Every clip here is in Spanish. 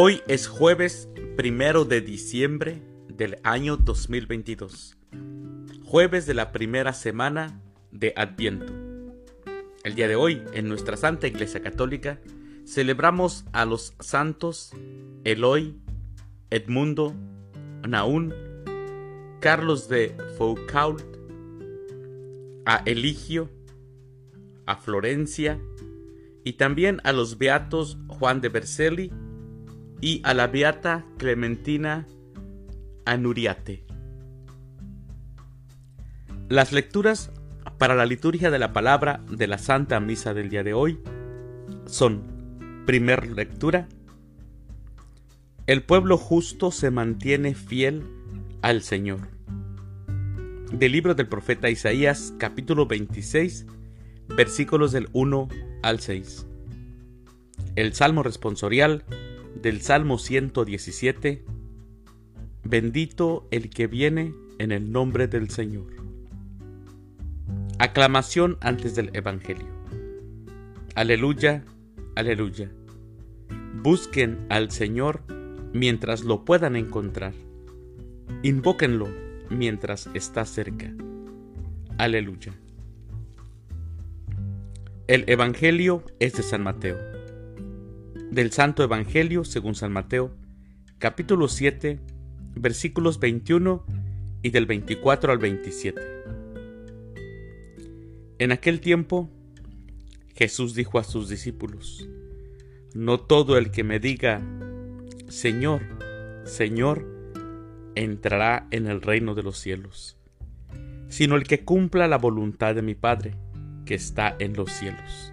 Hoy es jueves primero de diciembre del año 2022, jueves de la primera semana de Adviento. El día de hoy, en nuestra Santa Iglesia Católica, celebramos a los santos Eloy, Edmundo, Naún, Carlos de Foucault, a Eligio, a Florencia y también a los beatos Juan de Berceli y a la beata Clementina Anuriate. Las lecturas para la liturgia de la palabra de la Santa Misa del día de hoy son, primer lectura, el pueblo justo se mantiene fiel al Señor del libro del profeta Isaías capítulo 26 versículos del 1 al 6. El Salmo responsorial del Salmo 117 Bendito el que viene en el nombre del Señor. Aclamación antes del Evangelio. Aleluya, aleluya. Busquen al Señor mientras lo puedan encontrar. Invóquenlo mientras está cerca. Aleluya. El Evangelio es de San Mateo. Del Santo Evangelio según San Mateo, capítulo 7, versículos 21 y del 24 al 27. En aquel tiempo, Jesús dijo a sus discípulos, No todo el que me diga, Señor, Señor, entrará en el reino de los cielos, sino el que cumpla la voluntad de mi Padre, que está en los cielos.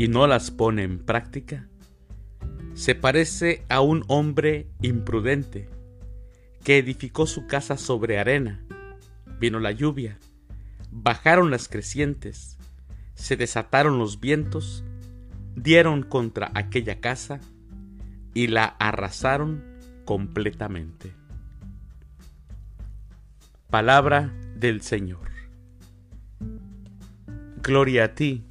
y no las pone en práctica, se parece a un hombre imprudente que edificó su casa sobre arena. Vino la lluvia, bajaron las crecientes, se desataron los vientos, dieron contra aquella casa y la arrasaron completamente. Palabra del Señor. Gloria a ti,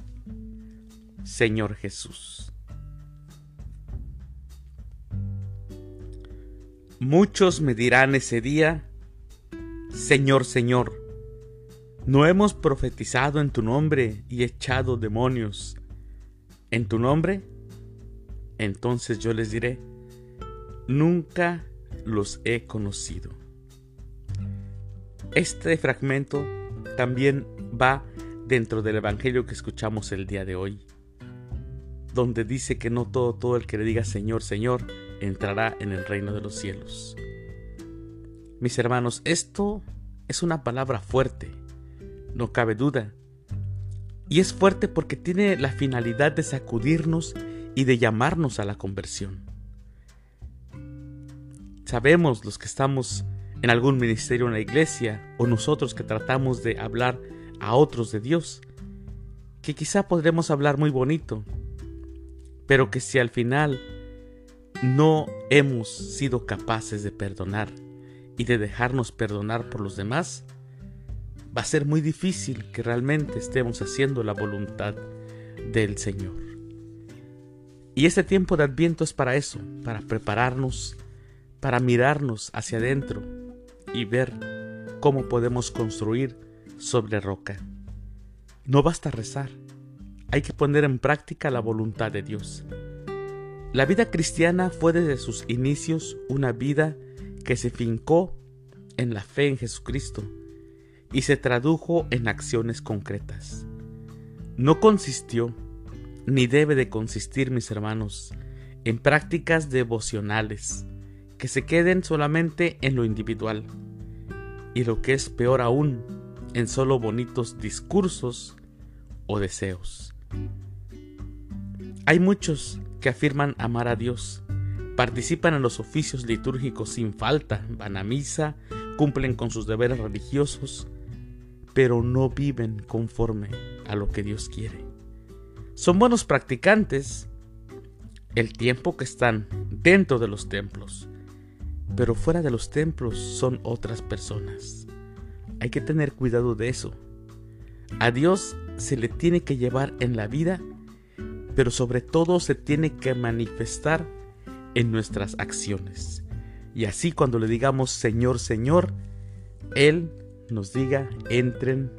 Señor Jesús. Muchos me dirán ese día, Señor, Señor, ¿no hemos profetizado en tu nombre y echado demonios en tu nombre? Entonces yo les diré, nunca los he conocido. Este fragmento también va dentro del Evangelio que escuchamos el día de hoy, donde dice que no todo, todo el que le diga Señor, Señor, entrará en el reino de los cielos. Mis hermanos, esto es una palabra fuerte, no cabe duda. Y es fuerte porque tiene la finalidad de sacudirnos y de llamarnos a la conversión. Sabemos los que estamos en algún ministerio en la iglesia o nosotros que tratamos de hablar a otros de Dios, que quizá podremos hablar muy bonito, pero que si al final no hemos sido capaces de perdonar y de dejarnos perdonar por los demás, va a ser muy difícil que realmente estemos haciendo la voluntad del Señor. Y este tiempo de adviento es para eso, para prepararnos, para mirarnos hacia adentro, y ver cómo podemos construir sobre roca. No basta rezar, hay que poner en práctica la voluntad de Dios. La vida cristiana fue desde sus inicios una vida que se fincó en la fe en Jesucristo y se tradujo en acciones concretas. No consistió, ni debe de consistir, mis hermanos, en prácticas devocionales, que se queden solamente en lo individual y lo que es peor aún, en solo bonitos discursos o deseos. Hay muchos que afirman amar a Dios, participan en los oficios litúrgicos sin falta, van a misa, cumplen con sus deberes religiosos, pero no viven conforme a lo que Dios quiere. Son buenos practicantes el tiempo que están dentro de los templos, pero fuera de los templos son otras personas. Hay que tener cuidado de eso. A Dios se le tiene que llevar en la vida, pero sobre todo se tiene que manifestar en nuestras acciones. Y así cuando le digamos Señor, Señor, Él nos diga, entren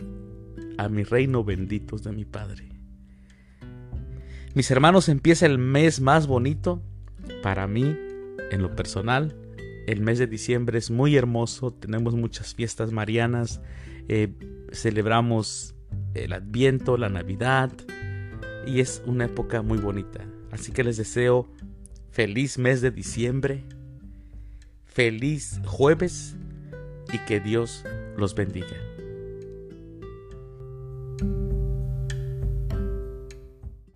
a mi reino benditos de mi Padre. Mis hermanos, empieza el mes más bonito para mí, en lo personal. El mes de diciembre es muy hermoso, tenemos muchas fiestas marianas, eh, celebramos el Adviento, la Navidad, y es una época muy bonita. Así que les deseo feliz mes de diciembre, feliz jueves y que Dios los bendiga.